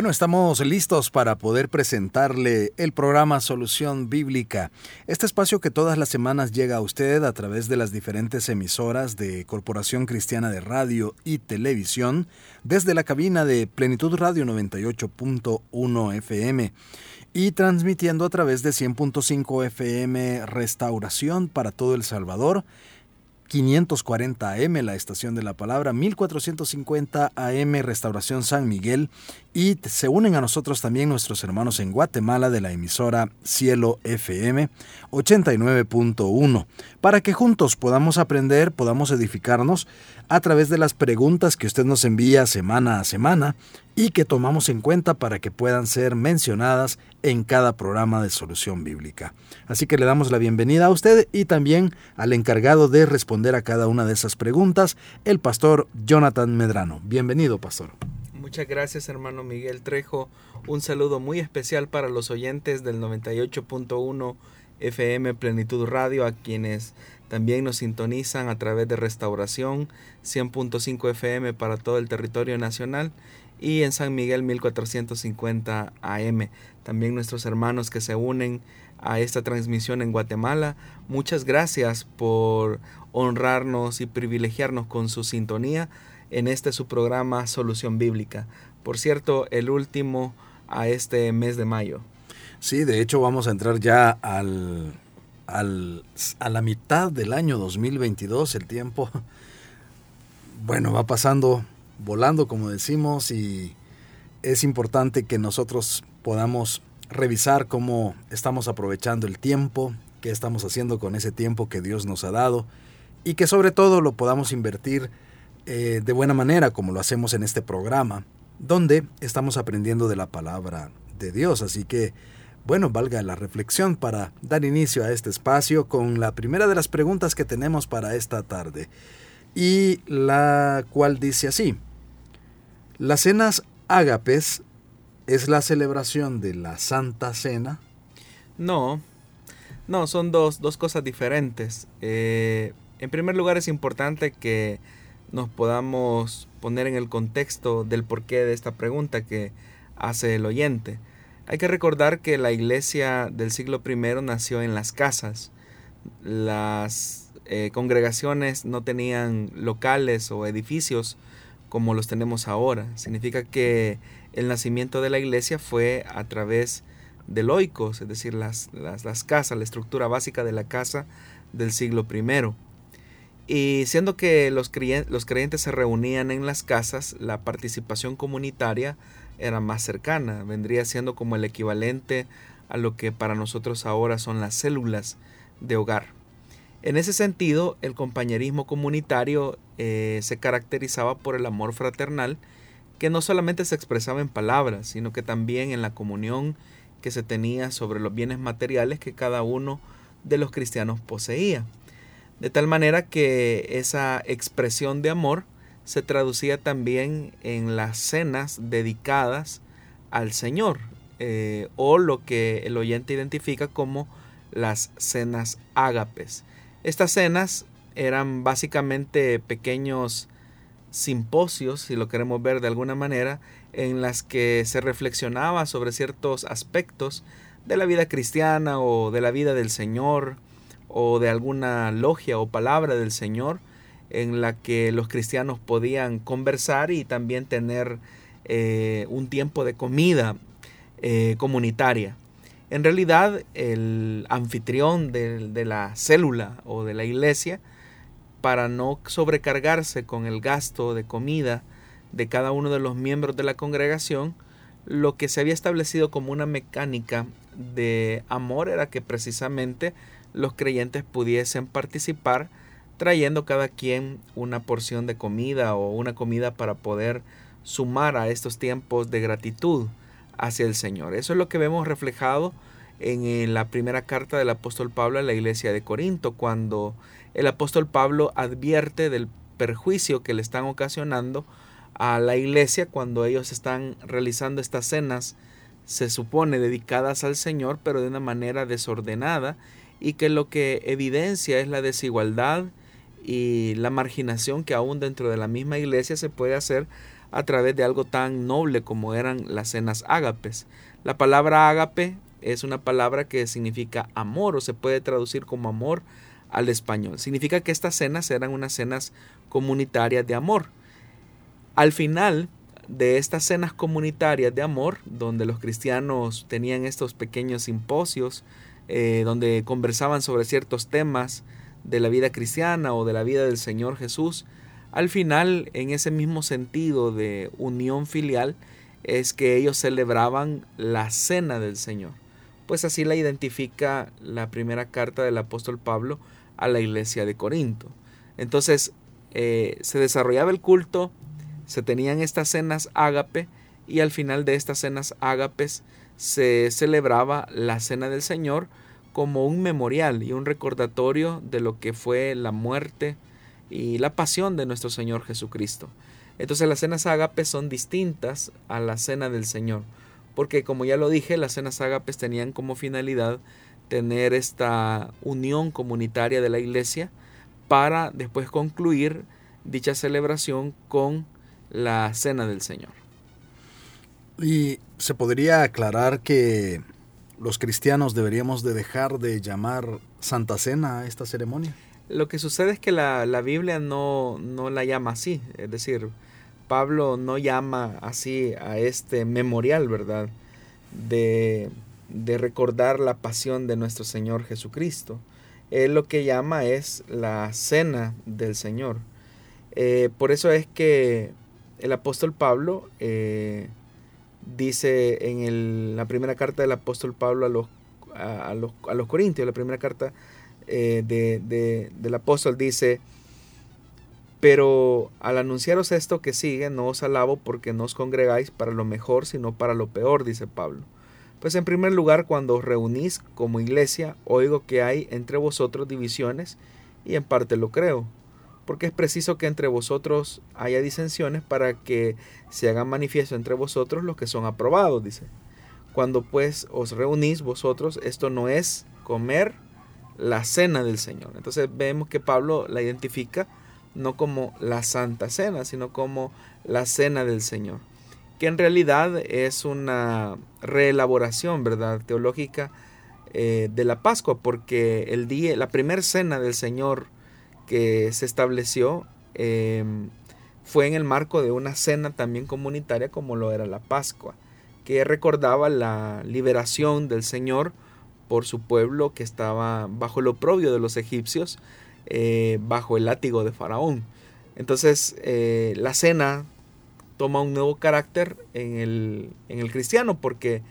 Bueno, estamos listos para poder presentarle el programa Solución Bíblica, este espacio que todas las semanas llega a usted a través de las diferentes emisoras de Corporación Cristiana de Radio y Televisión, desde la cabina de Plenitud Radio 98.1 FM y transmitiendo a través de 100.5 FM Restauración para todo El Salvador 540 AM, la estación de la palabra, 1450 AM, Restauración San Miguel, y se unen a nosotros también nuestros hermanos en Guatemala de la emisora Cielo FM 89.1, para que juntos podamos aprender, podamos edificarnos a través de las preguntas que usted nos envía semana a semana y que tomamos en cuenta para que puedan ser mencionadas en cada programa de solución bíblica. Así que le damos la bienvenida a usted y también al encargado de responder a cada una de esas preguntas, el pastor Jonathan Medrano. Bienvenido, pastor. Muchas gracias, hermano Miguel Trejo. Un saludo muy especial para los oyentes del 98.1 FM Plenitud Radio, a quienes también nos sintonizan a través de Restauración 100.5 FM para todo el territorio nacional y en San Miguel 1450 AM. También nuestros hermanos que se unen a esta transmisión en Guatemala. Muchas gracias por honrarnos y privilegiarnos con su sintonía en este su programa Solución Bíblica. Por cierto, el último a este mes de mayo. Sí, de hecho vamos a entrar ya al a la mitad del año 2022, el tiempo, bueno, va pasando, volando, como decimos, y es importante que nosotros podamos revisar cómo estamos aprovechando el tiempo, qué estamos haciendo con ese tiempo que Dios nos ha dado, y que sobre todo lo podamos invertir eh, de buena manera, como lo hacemos en este programa, donde estamos aprendiendo de la palabra de Dios. Así que bueno, valga la reflexión para dar inicio a este espacio con la primera de las preguntas que tenemos para esta tarde, y la cual dice así, ¿las cenas ágapes es la celebración de la Santa Cena? No, no, son dos, dos cosas diferentes. Eh, en primer lugar es importante que nos podamos poner en el contexto del porqué de esta pregunta que hace el oyente. Hay que recordar que la iglesia del siglo I nació en las casas. Las eh, congregaciones no tenían locales o edificios como los tenemos ahora. Significa que el nacimiento de la iglesia fue a través de loicos, es decir, las, las, casas, la estructura básica de la casa del siglo I. Y siendo que los, los creyentes se reunían en las casas, la participación comunitaria era más cercana, vendría siendo como el equivalente a lo que para nosotros ahora son las células de hogar. En ese sentido, el compañerismo comunitario eh, se caracterizaba por el amor fraternal, que no solamente se expresaba en palabras, sino que también en la comunión que se tenía sobre los bienes materiales que cada uno de los cristianos poseía. De tal manera que esa expresión de amor se traducía también en las cenas dedicadas al Señor, eh, o lo que el oyente identifica como las cenas ágapes. Estas cenas eran básicamente pequeños simposios, si lo queremos ver de alguna manera, en las que se reflexionaba sobre ciertos aspectos de la vida cristiana o de la vida del Señor o de alguna logia o palabra del Señor en la que los cristianos podían conversar y también tener eh, un tiempo de comida eh, comunitaria. En realidad, el anfitrión de, la célula o de la iglesia, para no sobrecargarse con el gasto de comida de cada uno de los miembros de la congregación, lo que se había establecido como una mecánica de amor era que precisamente los creyentes pudiesen participar trayendo cada quien una porción de comida o una comida para poder sumar a estos tiempos de gratitud hacia el Señor. Eso es lo que vemos reflejado en la primera carta del apóstol Pablo a la iglesia de Corinto, cuando el apóstol Pablo advierte del perjuicio que le están ocasionando a la iglesia cuando ellos están realizando estas cenas, se supone dedicadas al Señor, pero de una manera desordenada y que lo que evidencia es la desigualdad y la marginación que aún dentro de la misma iglesia se puede hacer a través de algo tan noble como eran las cenas ágapes. La palabra ágape es una palabra que significa amor o se puede traducir como amor al español. Significa que estas cenas eran unas cenas comunitarias de amor. Al final de estas cenas comunitarias de amor, donde los cristianos tenían estos pequeños simposios, eh, donde conversaban sobre ciertos temas de la vida cristiana o de la vida del Señor Jesús, al final, en ese mismo sentido de unión filial, es que ellos celebraban la cena del Señor. Pues así la identifica la primera carta del apóstol Pablo a la iglesia de Corinto. Entonces, eh, se desarrollaba el culto, se tenían estas cenas ágape y al final de estas cenas ágapes se celebraba la cena del Señor como un memorial y un recordatorio de lo que fue la muerte y la pasión de nuestro Señor Jesucristo. Entonces las cenas ágapes son distintas a la cena del Señor, porque como ya lo dije, las cenas ágapes tenían como finalidad tener esta unión comunitaria de la iglesia para después concluir dicha celebración con la cena del Señor. Y se podría aclarar que los cristianos deberíamos de dejar de llamar Santa Cena a esta ceremonia. Lo que sucede es que la, Biblia no, no, la llama así, es decir, Pablo no llama así a este memorial, ¿verdad? De, de recordar la pasión de nuestro Señor Jesucristo. Él lo que llama es la cena del Señor. Eh, por eso es que el apóstol Pablo eh, dice en la primera carta del apóstol Pablo a los, a, los, a los Corintios, la primera carta eh, de, del apóstol dice, pero al anunciaros esto que sigue, no os alabo porque no os congregáis para lo mejor, sino para lo peor, dice Pablo. Pues en primer lugar, cuando os reunís como iglesia, oigo que hay entre vosotros divisiones, y en parte lo creo porque es preciso que entre vosotros haya disensiones para que se hagan manifiesto entre vosotros los que son aprobados, dice. Cuando pues os reunís vosotros, esto no es comer la cena del Señor. Entonces vemos que Pablo la identifica no como la Santa Cena, sino como la Cena del Señor, que en realidad es una reelaboración, ¿verdad?, teológica eh, de la Pascua, porque el día, la primera cena del Señor que se estableció em, fue en el marco de una cena también comunitaria como lo era la Pascua, que recordaba la liberación del Señor por su pueblo que estaba bajo el oprobio de los egipcios, eh, bajo el látigo de Faraón. Entonces eh, la cena toma un nuevo carácter en el, en el cristiano porque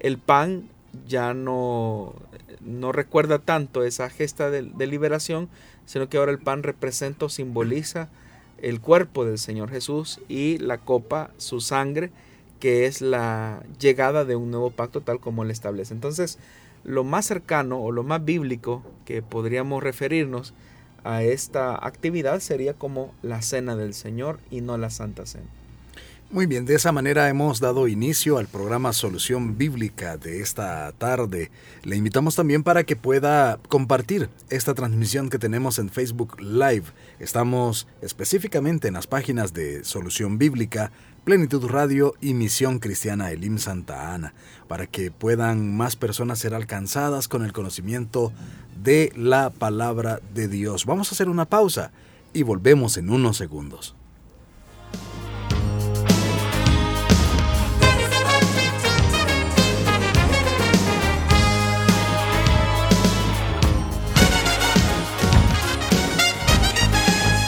el pan ya no, no recuerda tanto esa gesta de, liberación, sino que ahora el pan representa o simboliza el cuerpo del Señor Jesús y la copa, su sangre, que es la llegada de un nuevo pacto tal como él establece. Entonces, lo más cercano o lo más bíblico que podríamos referirnos a esta actividad sería como la cena del Señor y no la Santa Cena. Muy bien, de esa manera hemos dado inicio al programa Solución Bíblica de esta tarde. Le invitamos también para que pueda compartir esta transmisión que tenemos en Facebook Live. Estamos específicamente en las páginas de Solución Bíblica, Plenitud Radio y Misión Cristiana Elim Santa Ana, para que puedan más personas ser alcanzadas con el conocimiento de la palabra de Dios. Vamos a hacer una pausa y volvemos en unos segundos.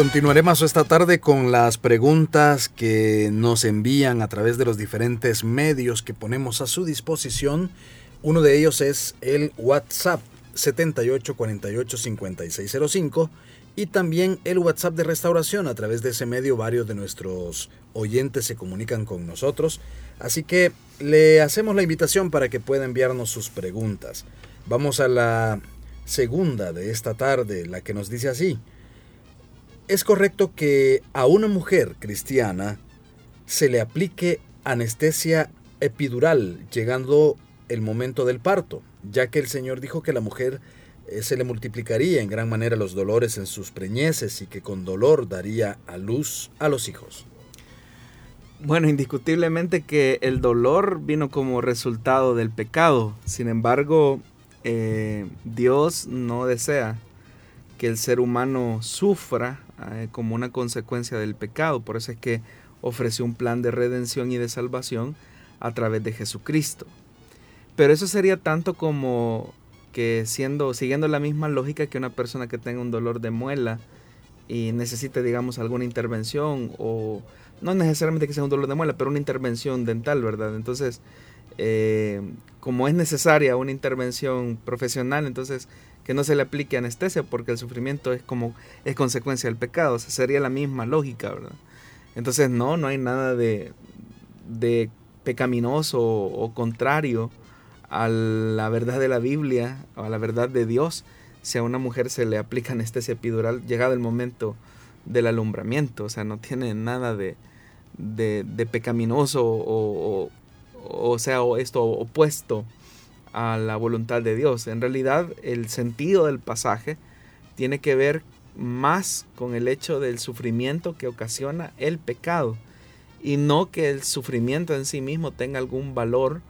Continuaremos esta tarde con las preguntas que nos envían a través de los diferentes medios que ponemos a su disposición. Uno de ellos es el WhatsApp 78485605 y también el WhatsApp de restauración. A través de ese medio varios de nuestros oyentes se comunican con nosotros. Así que le hacemos la invitación para que pueda enviarnos sus preguntas. Vamos a la segunda de esta tarde, la que nos dice así. ¿Es correcto que a una mujer cristiana se le aplique anestesia epidural llegando el momento del parto, ya que el Señor dijo que la mujer eh, se le multiplicaría en gran manera los dolores en sus preñeces y que con dolor daría a luz a los hijos? Bueno, indiscutiblemente que el dolor vino como resultado del pecado. Sin embargo, eh, Dios no desea que el ser humano sufra eh, como una consecuencia del pecado. Por eso es que ofreció un plan de redención y de salvación a través de Jesucristo. Pero eso sería tanto como que siendo, siguiendo la misma lógica que una persona que tenga un dolor de muela y necesite, digamos, alguna intervención o no necesariamente que sea un dolor de muela, pero una intervención dental, ¿verdad? Entonces, eh, como es necesaria una intervención profesional, entonces que no se le aplique anestesia porque el sufrimiento es como es consecuencia del pecado, sería la misma lógica, ¿verdad? Entonces no, no hay nada de, pecaminoso o contrario a la verdad de la Biblia o a la verdad de Dios si a una mujer se le aplica anestesia epidural llegado el momento del alumbramiento, o sea, no tiene nada de, de, pecaminoso o, o, o sea, esto opuesto a la voluntad de Dios. En realidad el sentido del pasaje tiene que ver más con el hecho del sufrimiento que ocasiona el pecado y no que el sufrimiento en sí mismo tenga algún valor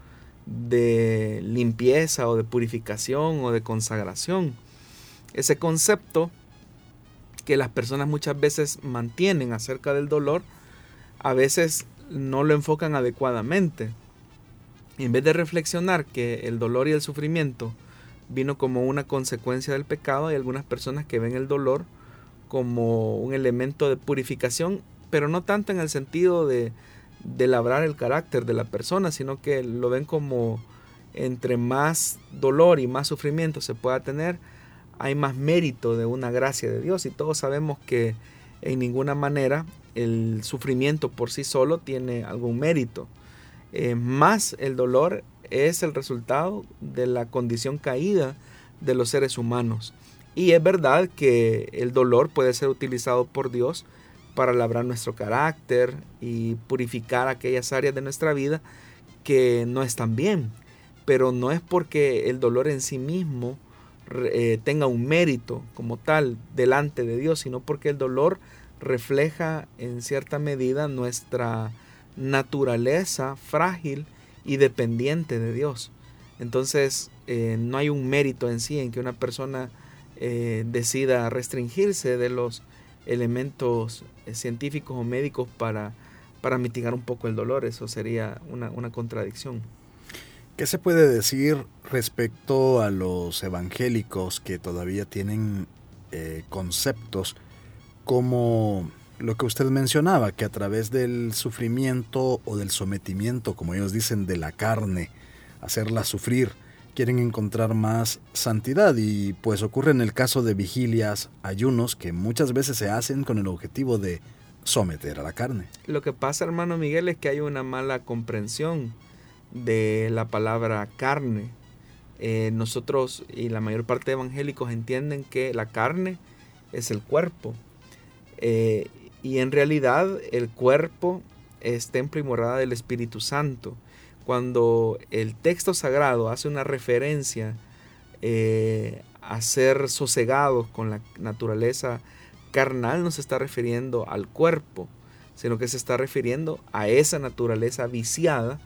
de limpieza o de purificación o de consagración. Ese concepto que las personas muchas veces mantienen acerca del dolor, a veces no lo enfocan adecuadamente en vez de reflexionar que el dolor y el sufrimiento vino como una consecuencia del pecado, hay algunas personas que ven el dolor como un elemento de purificación, pero no tanto en el sentido de, de labrar el carácter de la persona, sino que lo ven como entre más dolor y más sufrimiento se pueda tener, hay más mérito de una gracia de Dios. Y todos sabemos que en ninguna manera el sufrimiento por sí solo tiene algún mérito. Eh, más el dolor es el resultado de la condición caída de los seres humanos. Y es verdad que el dolor puede ser utilizado por Dios para labrar nuestro carácter y purificar aquellas áreas de nuestra vida que no están bien. Pero no es porque el dolor en sí mismo eh, tenga un mérito como tal delante de Dios, sino porque el dolor refleja en cierta medida nuestra naturaleza frágil y dependiente de Dios. Entonces, eh, no hay un mérito en sí en que una persona eh, decida restringirse de los elementos eh, científicos o médicos para, para mitigar un poco el dolor. Eso sería una, una contradicción. ¿Qué se puede decir respecto a los evangélicos que todavía tienen conceptos como lo que usted mencionaba, que a través del sufrimiento o del sometimiento, como ellos dicen, de la carne, hacerla sufrir, quieren encontrar más santidad y pues ocurre en el caso de vigilias, ayunos, que muchas veces se hacen con el objetivo de someter a la carne. Lo que pasa, hermano Miguel, es que hay una mala comprensión de la palabra carne. Eh, nosotros y la mayor parte de evangélicos entienden que la carne es el cuerpo. Eh, y en realidad el cuerpo es templo y morada del Espíritu Santo. Cuando el texto sagrado hace una referencia eh, a ser sosegados con la naturaleza carnal, no se está refiriendo al cuerpo, sino que se está refiriendo a esa naturaleza viciada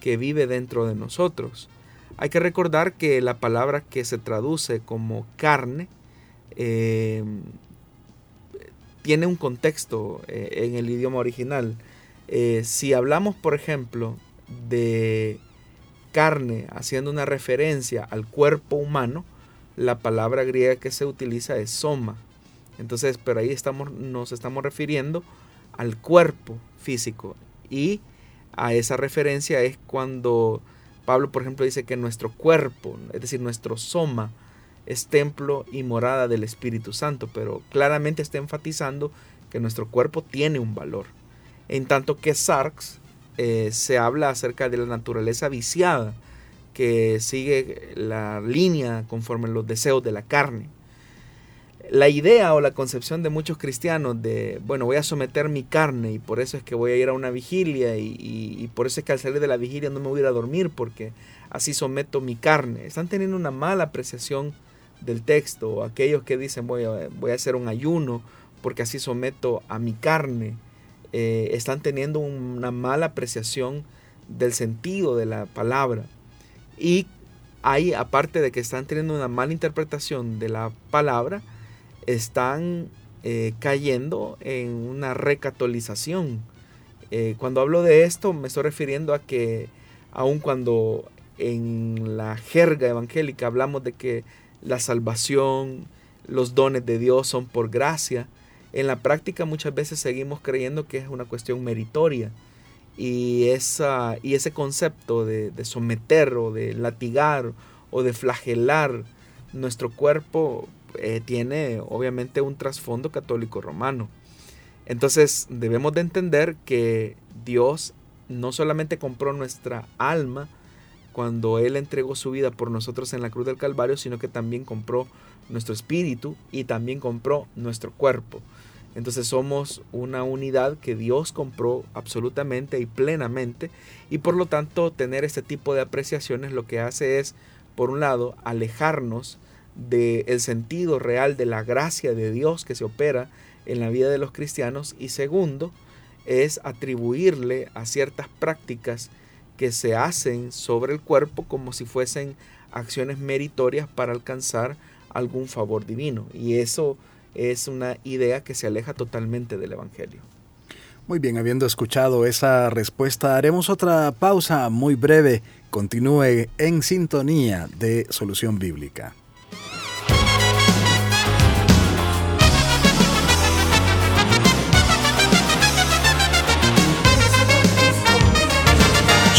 que vive dentro de nosotros. Hay que recordar que la palabra que se traduce como carne eh, tiene un contexto eh, en el idioma original. Eh, si hablamos, por ejemplo, de carne haciendo una referencia al cuerpo humano, la palabra griega que se utiliza es soma. Entonces, pero ahí estamos, nos estamos refiriendo al cuerpo físico. Y a esa referencia es cuando Pablo, por ejemplo, dice que nuestro cuerpo, es decir, nuestro soma, es templo y morada del Espíritu Santo, pero claramente está enfatizando que nuestro cuerpo tiene un valor. En tanto que Sarx eh, se habla acerca de la naturaleza viciada, que sigue la línea conforme los deseos de la carne. La idea o la concepción de muchos cristianos de, bueno, voy a someter mi carne y por eso es que voy a ir a una vigilia y, por eso es que al salir de la vigilia no me voy a ir a dormir porque así someto mi carne. Están teniendo una mala apreciación del texto. Aquellos que dicen voy a, voy a hacer un ayuno porque así someto a mi carne, eh, están teniendo una mala apreciación del sentido de la palabra. Y ahí, aparte de que están teniendo una mala interpretación de la palabra, están eh, cayendo en una recatolización. Eh, cuando hablo de esto, me estoy refiriendo a que aun cuando en la jerga evangélica hablamos de que la salvación, los dones de Dios son por gracia, en la práctica muchas veces seguimos creyendo que es una cuestión meritoria y, esa, y ese concepto de, someter o de latigar o de flagelar nuestro cuerpo eh, tiene obviamente un trasfondo católico romano. Entonces debemos de entender que Dios no solamente compró nuestra alma cuando Él entregó su vida por nosotros en la cruz del Calvario, sino que también compró nuestro espíritu y también compró nuestro cuerpo. Entonces somos una unidad que Dios compró absolutamente y plenamente y por lo tanto tener este tipo de apreciaciones lo que hace es, por un lado, alejarnos del sentido real de la gracia de Dios que se opera en la vida de los cristianos y segundo, es atribuirle a ciertas prácticas que se hacen sobre el cuerpo como si fuesen acciones meritorias para alcanzar algún favor divino. Y eso es una idea que se aleja totalmente del Evangelio. Muy bien, habiendo escuchado esa respuesta, haremos otra pausa muy breve. Continúe en sintonía de Solución Bíblica.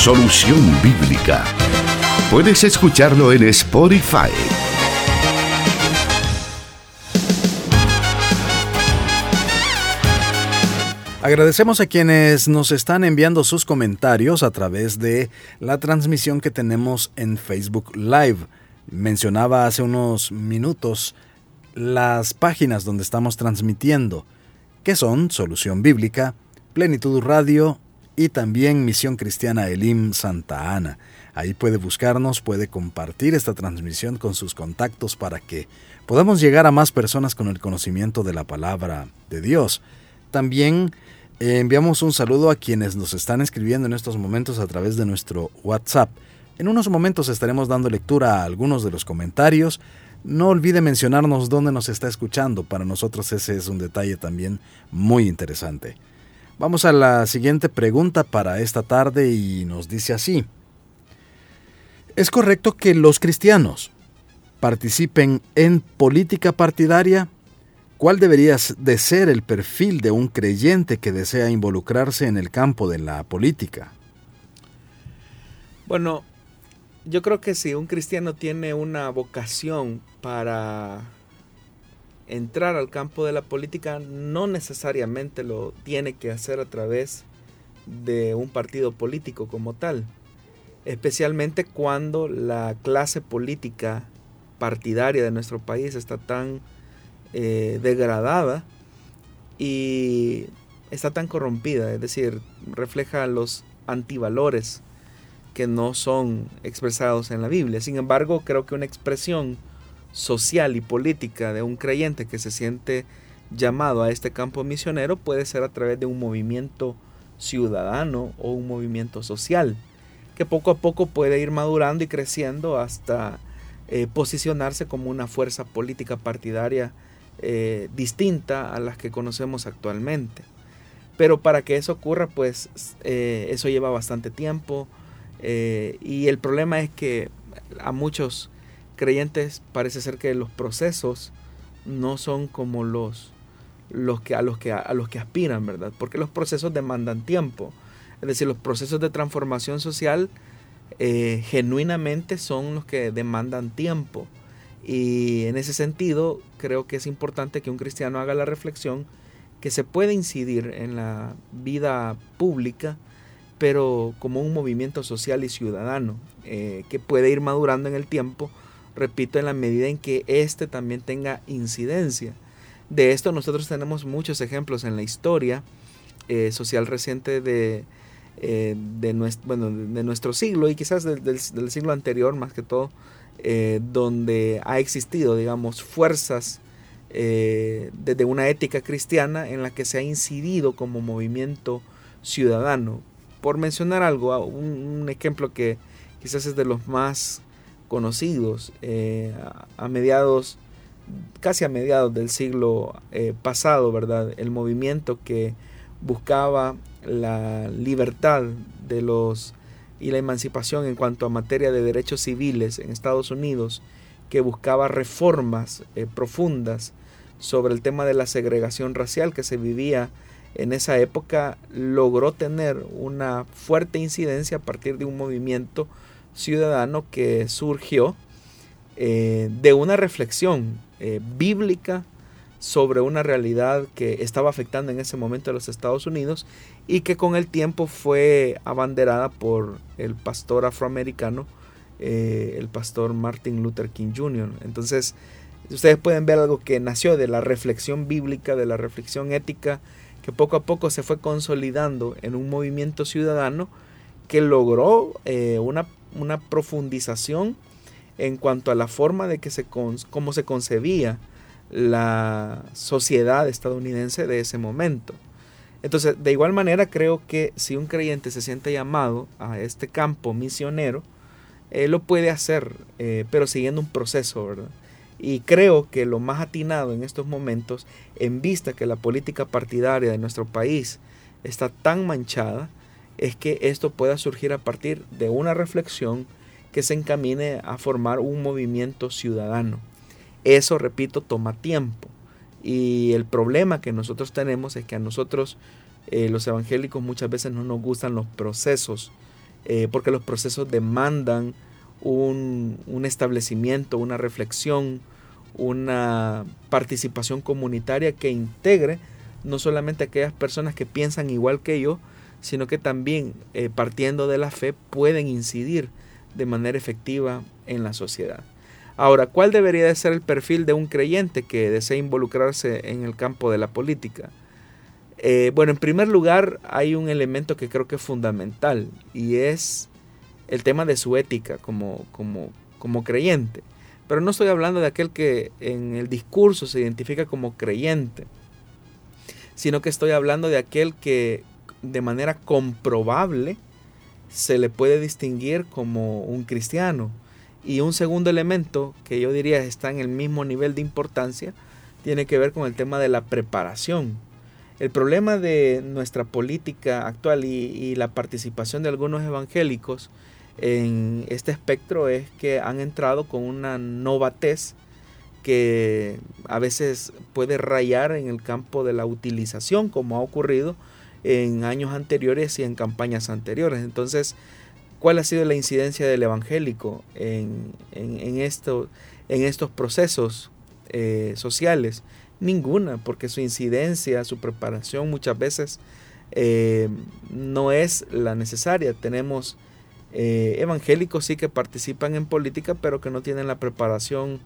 Solución Bíblica. Puedes escucharlo en Spotify Agradecemos a quienes nos están enviando sus comentarios a través de la transmisión que tenemos en Facebook Live. Mencionaba hace unos minutos las páginas donde estamos transmitiendo, que son Solución Bíblica, Plenitud Radio y también Misión Cristiana Elim Santa Ana. Ahí puede buscarnos, puede compartir esta transmisión con sus contactos para que podamos llegar a más personas con el conocimiento de la palabra de Dios. También eh, enviamos un saludo a quienes nos están escribiendo en estos momentos a través de nuestro WhatsApp. En unos momentos estaremos dando lectura a algunos de los comentarios. No olvide mencionarnos dónde nos está escuchando. Para nosotros ese es un detalle también muy interesante. Vamos a la siguiente pregunta para esta tarde y nos dice así. ¿Es correcto que los cristianos participen en política partidaria? ¿Cuál debería de ser el perfil de un creyente que desea involucrarse en el campo de la política? Bueno, yo creo que si un cristiano tiene una vocación para entrar al campo de la política, no necesariamente lo tiene que hacer a través de un partido político como tal, especialmente cuando la clase política partidaria de nuestro país está tan eh, degradada y está tan corrompida, es decir, refleja los antivalores que no son expresados en la Biblia. Sin embargo, creo que una expresión social y política de un creyente que se siente llamado a este campo misionero puede ser a través de un movimiento ciudadano o un movimiento social, que poco a poco puede ir madurando y creciendo hasta eh, posicionarse como una fuerza política partidaria eh, distinta a las que conocemos actualmente. Pero para que eso ocurra, pues eh, eso lleva bastante tiempo. Y el problema es que a muchos creyentes parece ser que los procesos no son como los, los que, a, los que, a los que aspiran, ¿verdad? Porque los procesos demandan tiempo. Es decir, los procesos de transformación social eh, genuinamente son los que demandan tiempo. Y en ese sentido, creo que es importante que un cristiano haga la reflexión que se puede incidir en la vida pública, pero como un movimiento social y ciudadano, eh, que puede ir madurando en el tiempo, repito, en la medida en que éste también tenga incidencia. De esto nosotros tenemos muchos ejemplos en la historia eh, social reciente de, eh, de, nuestro, de, nuestro siglo y quizás del, siglo anterior más que todo, eh, donde ha existido, digamos, fuerzas desde una ética cristiana en la que se ha incidido como movimiento ciudadano. Por mencionar algo, un, ejemplo que quizás es de los más conocidos, a mediados casi a mediados del siglo eh, pasado, ¿verdad? El movimiento que buscaba la libertad de los y la emancipación en cuanto a materia de derechos civiles en Estados Unidos, que buscaba reformas eh, profundas sobre el tema de la segregación racial que se vivía en esa época, logró tener una fuerte incidencia a partir de un movimiento ciudadano que surgió eh, de una reflexión eh, bíblica sobre una realidad que estaba afectando en ese momento a los Estados Unidos y que con el tiempo fue abanderada por el pastor afroamericano, eh, el pastor Martin Luther King Jr. Entonces, ustedes pueden ver algo que nació de la reflexión bíblica, de la reflexión ética, que poco a poco se fue consolidando en un movimiento ciudadano que logró una, una profundización en cuanto a la forma de que se cómo se concebía la sociedad estadounidense de ese momento. Entonces, de igual manera, creo que si un creyente se siente llamado a este campo misionero, él lo puede hacer, eh, pero siguiendo un proceso, ¿verdad? Y creo que lo más atinado en estos momentos, en vista que la política partidaria de nuestro país está tan manchada, es que esto pueda surgir a partir de una reflexión que se encamine a formar un movimiento ciudadano. Eso, repito, toma tiempo. Y el problema que nosotros tenemos es que a nosotros, eh, los evangélicos, muchas veces no nos gustan los procesos, eh, porque los procesos demandan un, un establecimiento, una reflexión, una participación comunitaria que integre no solamente aquellas personas que piensan igual que yo, sino que también eh, partiendo de la fe pueden incidir de manera efectiva en la sociedad. Ahora, ¿cuál debería de ser el perfil de un creyente que desea involucrarse en el campo de la política? Eh, bueno, en primer lugar hay un elemento que creo que es fundamental y es el tema de su ética como, como, como creyente. Pero no estoy hablando de aquel que en el discurso se identifica como creyente, sino que estoy hablando de aquel que de manera comprobable se le puede distinguir como un cristiano. Y un segundo elemento que yo diría está en el mismo nivel de importancia tiene que ver con el tema de la preparación. El problema de nuestra política actual y, la participación de algunos evangélicos en este espectro es que han entrado con una novatez que a veces puede rayar en el campo de la utilización, como ha ocurrido en años anteriores y en campañas anteriores. Entonces, ¿cuál ha sido la incidencia del evangélico en, esto, en estos procesos eh, sociales? Ninguna, porque su incidencia, su preparación muchas veces eh, no es la necesaria. Tenemos eh, evangélicos sí que participan en política, pero que no tienen la preparación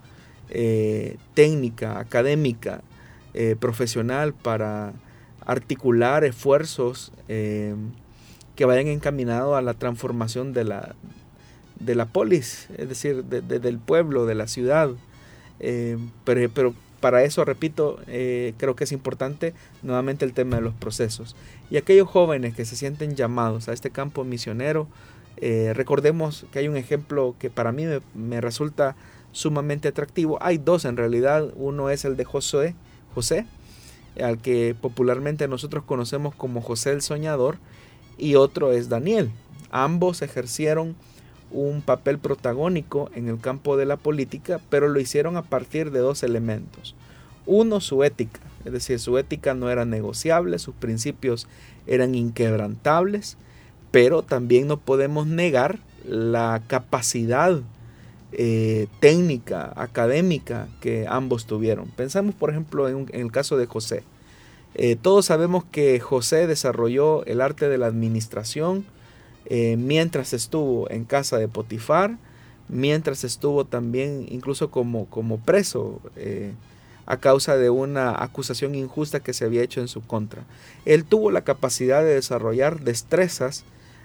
técnica, académica, profesional para articular esfuerzos eh, que vayan encaminados a la transformación de la, de la polis, es decir, del pueblo, de la ciudad. Eh, pero, pero, para eso, repito, eh, creo que es importante nuevamente el tema de los procesos. Y aquellos jóvenes que se sienten llamados a este campo misionero, recordemos que hay un ejemplo que para mí me, me, resulta sumamente atractivo. Hay dos en realidad. Uno es el de José, José al que popularmente nosotros conocemos como José el Soñador, y otro es Daniel. Ambos ejercieron un papel protagónico en el campo de la política, pero lo hicieron a partir de dos elementos. Uno, su ética, es decir, su ética no era negociable, sus principios eran inquebrantables, pero también no podemos negar la capacidad eh, técnica, académica que ambos tuvieron. Pensamos, por ejemplo, en, el caso de José. Eh, todos sabemos que José desarrolló el arte de la administración eh, mientras estuvo en casa de Potifar, mientras estuvo también incluso como, como preso a causa de una acusación injusta que se había hecho en su contra. Él tuvo la capacidad de desarrollar destrezas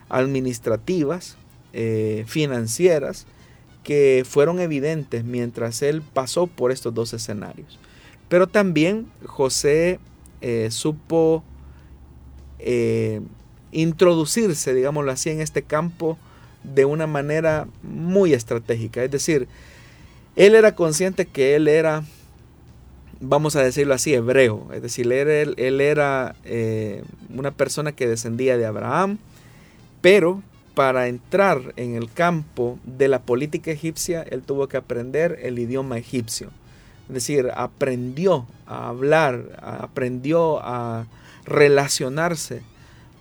administrativas, financieras, que fueron evidentes mientras él pasó por estos dos escenarios. Pero también José eh, supo eh, introducirse, digámoslo así, en este campo de una manera muy estratégica. Es decir, él era consciente que él era, vamos a decirlo así, hebreo. Es decir, él, era eh, una persona que descendía de Abraham, pero para entrar en el campo de la política egipcia, él tuvo que aprender el idioma egipcio. Es decir, aprendió a hablar, aprendió a relacionarse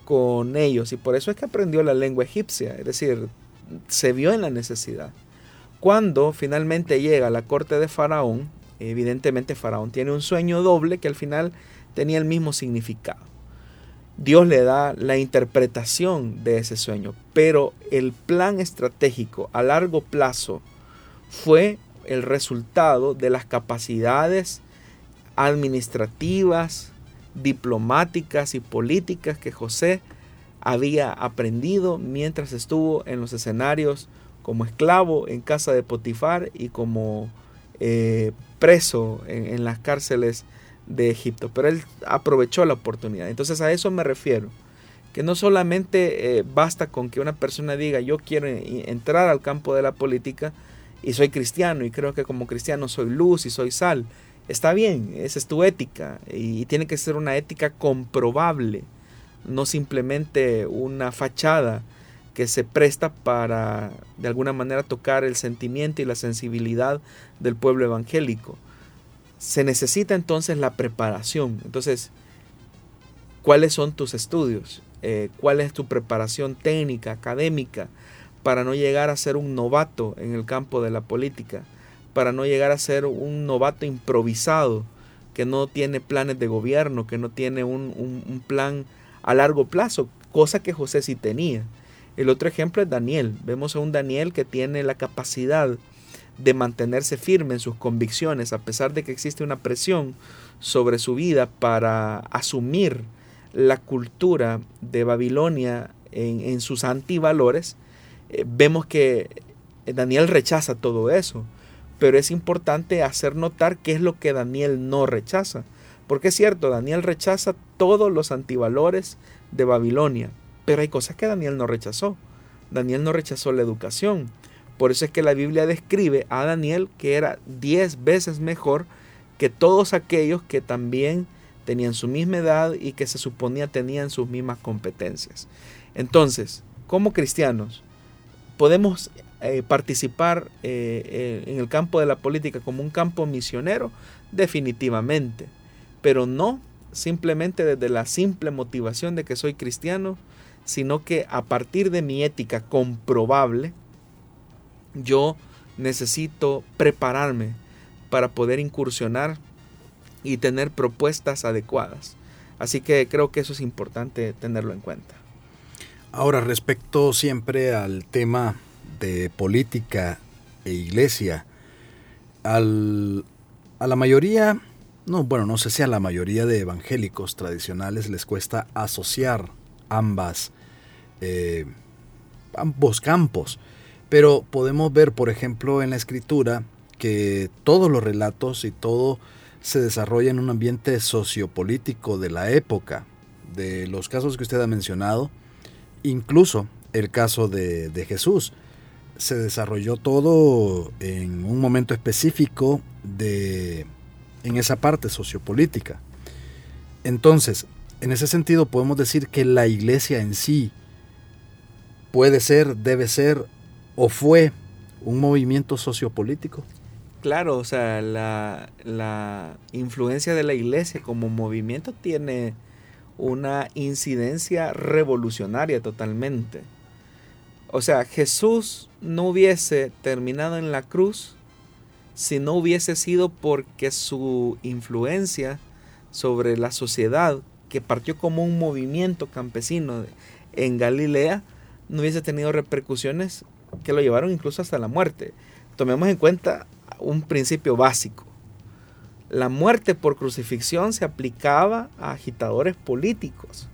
con ellos y por eso es que aprendió la lengua egipcia, es decir, se vio en la necesidad. Cuando finalmente llega a la corte de Faraón, evidentemente Faraón tiene un sueño doble que al final tenía el mismo significado. Dios le da la interpretación de ese sueño, pero el plan estratégico a largo plazo fue el resultado de las capacidades administrativas, diplomáticas y políticas que José había aprendido mientras estuvo en los escenarios como esclavo en casa de Potifar y como eh, preso en, en las cárceles de Egipto, pero él aprovechó la oportunidad. Entonces a eso me refiero, que no solamente eh, basta con que una persona diga yo quiero entrar al campo de la política y soy cristiano y creo que como cristiano soy luz y soy sal. Está bien, esa es tu ética y tiene que ser una ética comprobable, no simplemente una fachada que se presta para de alguna manera tocar el sentimiento y la sensibilidad del pueblo evangélico se necesita entonces la preparación. Entonces, ¿cuáles son tus estudios? Eh, ¿Cuál es tu preparación técnica, académica, para no llegar a ser un novato en el campo de la política? Para no llegar a ser un novato improvisado, que no tiene planes de gobierno, que no tiene un, un plan a largo plazo, cosa que José sí tenía. El otro ejemplo es Daniel. Vemos a un Daniel que tiene la capacidad de mantenerse firme en sus convicciones a pesar de que existe una presión sobre su vida para asumir la cultura de Babilonia en, sus antivalores, eh, vemos que Daniel rechaza todo eso. Pero es importante hacer notar qué es lo que Daniel no rechaza. Porque es cierto, Daniel rechaza todos los antivalores de Babilonia. Pero hay cosas que Daniel no rechazó. Daniel no rechazó la educación. Por eso es que la Biblia describe a Daniel que era diez veces mejor que todos aquellos que también tenían su misma edad y que se suponía tenían sus mismas competencias. Entonces, como cristianos, podemos eh, participar eh, eh, en el campo de la política como un campo misionero, definitivamente, pero no simplemente desde la simple motivación de que soy cristiano, sino que a partir de mi ética comprobable, yo necesito prepararme para poder incursionar y tener propuestas adecuadas. Así que creo que eso es importante tenerlo en cuenta. Ahora, respecto siempre al tema de política e iglesia, al, a la mayoría, no, bueno, no sé si a la mayoría de evangélicos tradicionales les cuesta asociar ambas, eh, ambos campos. Pero podemos ver, por ejemplo, en la escritura que todos los relatos y todo se desarrolla en un ambiente sociopolítico de la época, de los casos que usted ha mencionado, incluso el caso de, Jesús. Se desarrolló todo en un momento específico de, en esa parte sociopolítica. Entonces, en ese sentido podemos decir que la iglesia en sí puede ser, debe ser o fue un movimiento sociopolítico? Claro, o sea, la, influencia de la iglesia como movimiento tiene una incidencia revolucionaria totalmente. O sea, Jesús no hubiese terminado en la cruz si no hubiese sido porque su influencia sobre la sociedad, que partió como un movimiento campesino en Galilea, no hubiese tenido repercusiones que lo llevaron incluso hasta la muerte. Tomemos en cuenta un principio básico. La muerte por crucifixión se aplicaba a agitadores políticos.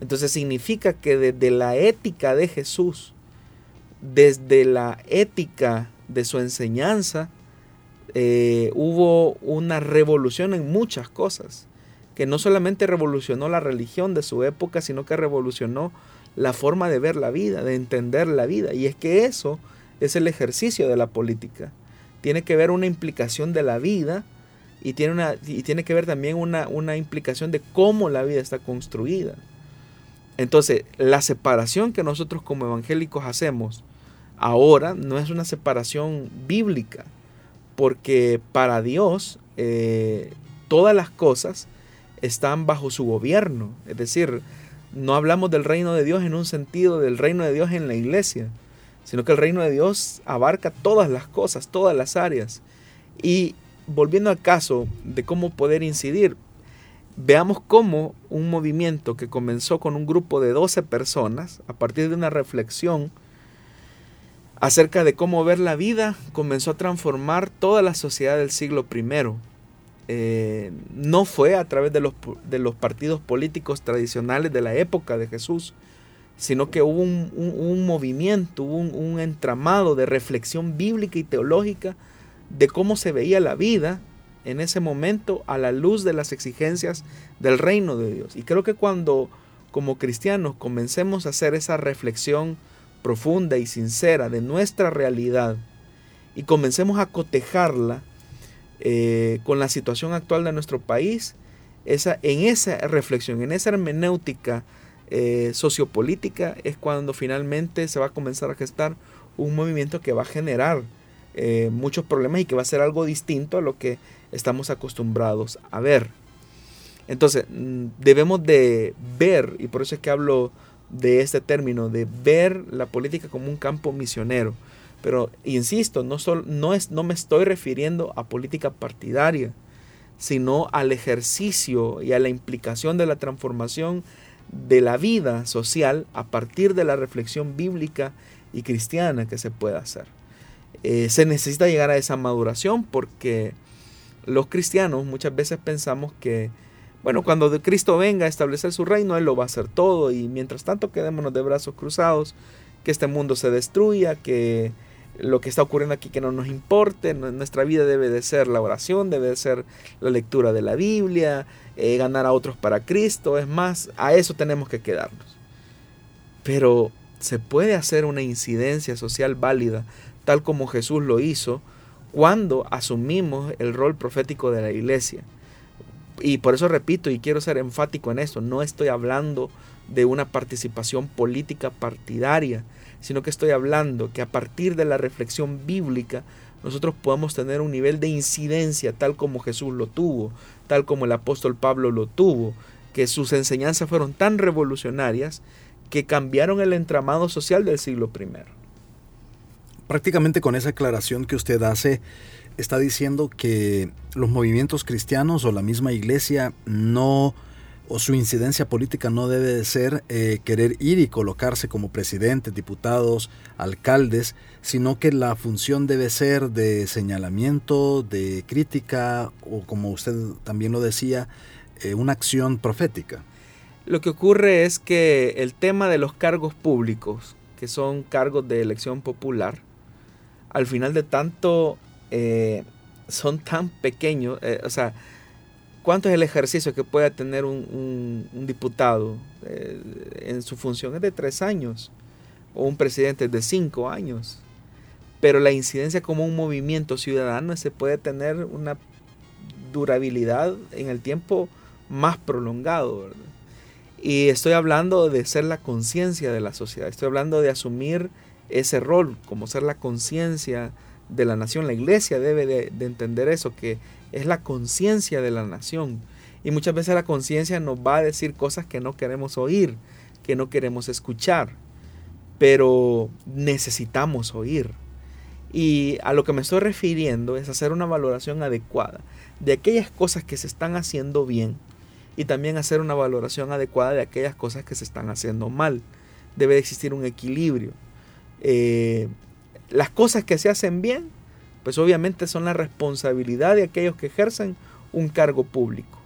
Entonces significa que desde la ética de Jesús, desde la ética de su enseñanza, eh, hubo una revolución en muchas cosas, que no solamente revolucionó la religión de su época, sino que revolucionó la forma de ver la vida, de entender la vida. Y es que eso es el ejercicio de la política tiene que ver una implicación de la vida y tiene, una, y tiene que ver también una, una implicación de cómo la vida está construida. Entonces, la separación que nosotros como evangélicos hacemos ahora no es una separación bíblica, porque para Dios eh, todas las cosas están bajo su gobierno. Es decir, no hablamos del reino de Dios en un sentido del reino de Dios en la iglesia, sino que el reino de Dios abarca todas las cosas, todas las áreas. Y volviendo al caso de cómo poder incidir, veamos cómo un movimiento que comenzó con un grupo de 12 personas, a partir de una reflexión acerca de cómo ver la vida, comenzó a transformar toda la sociedad del siglo I. Eh, no fue a través de los, de los partidos políticos tradicionales de la época de Jesús, sino que hubo un, movimiento, hubo un, entramado de reflexión bíblica y teológica de cómo se veía la vida en ese momento a la luz de las exigencias del reino de Dios. Y creo que cuando como cristianos comencemos a hacer esa reflexión profunda y sincera de nuestra realidad y comencemos a cotejarla eh, con la situación actual de nuestro país, esa, en esa reflexión, en esa hermenéutica eh, sociopolítica es cuando finalmente se va a comenzar a gestar un movimiento que va a generar eh, muchos problemas y que va a ser algo distinto a lo que estamos acostumbrados a ver. Entonces, mm, debemos de ver, y por eso es que hablo de este término, de ver la política como un campo misionero. Pero, insisto, no, no, es, no me estoy refiriendo a política partidaria, sino al ejercicio y a la implicación de la transformación de la vida social a partir de la reflexión bíblica y cristiana que se puede hacer. Eh, se necesita llegar a esa maduración porque los cristianos muchas veces pensamos que, bueno, cuando Cristo venga a establecer su reino, Él lo va a hacer todo y mientras tanto quedémonos de brazos cruzados, que este mundo se destruya, que lo que está ocurriendo aquí que no nos importe, nuestra vida debe de ser la oración, debe de ser la lectura de la Biblia, eh, ganar a otros para Cristo, es más, a eso tenemos que quedarnos. Pero se puede hacer una incidencia social válida, tal como Jesús lo hizo, cuando asumimos el rol profético de la iglesia. Y por eso repito y quiero ser enfático en esto, no estoy hablando de una participación política partidaria, sino que estoy hablando que a partir de la reflexión bíblica nosotros podemos tener un nivel de incidencia tal como Jesús lo tuvo, tal como el apóstol Pablo lo tuvo, que sus enseñanzas fueron tan revolucionarias que cambiaron el entramado social del siglo I. Prácticamente con esa aclaración que usted hace, está diciendo que los movimientos cristianos o la misma iglesia no o su incidencia política no debe de ser eh, querer ir y colocarse como presidentes, diputados, alcaldes, sino que la función debe ser de señalamiento, de crítica o como usted también lo decía, eh, una acción profética. Lo que ocurre es que el tema de los cargos públicos, que son cargos de elección popular, al final de tanto eh, son tan pequeños, o sea, ¿Cuánto es el ejercicio que puede tener un, diputado eh, en su función? Es de tres años. O un presidente de cinco años. Pero la incidencia como un movimiento ciudadano se puede tener una durabilidad en el tiempo más prolongado. Y estoy hablando de ser la conciencia de la sociedad. Estoy hablando de asumir ese rol como ser la conciencia de la nación. La iglesia debe de, de entender eso, que es la conciencia de la nación. Y muchas veces la conciencia nos va a decir cosas que no queremos oír, que no queremos escuchar, pero necesitamos oír. Y a lo que me estoy refiriendo es hacer una valoración adecuada de aquellas cosas que se están haciendo bien y también hacer una valoración adecuada de aquellas cosas que se están haciendo mal. Debe existir un equilibrio. Eh, las cosas que se hacen bien, pues obviamente son la responsabilidad de aquellos que ejercen un cargo público.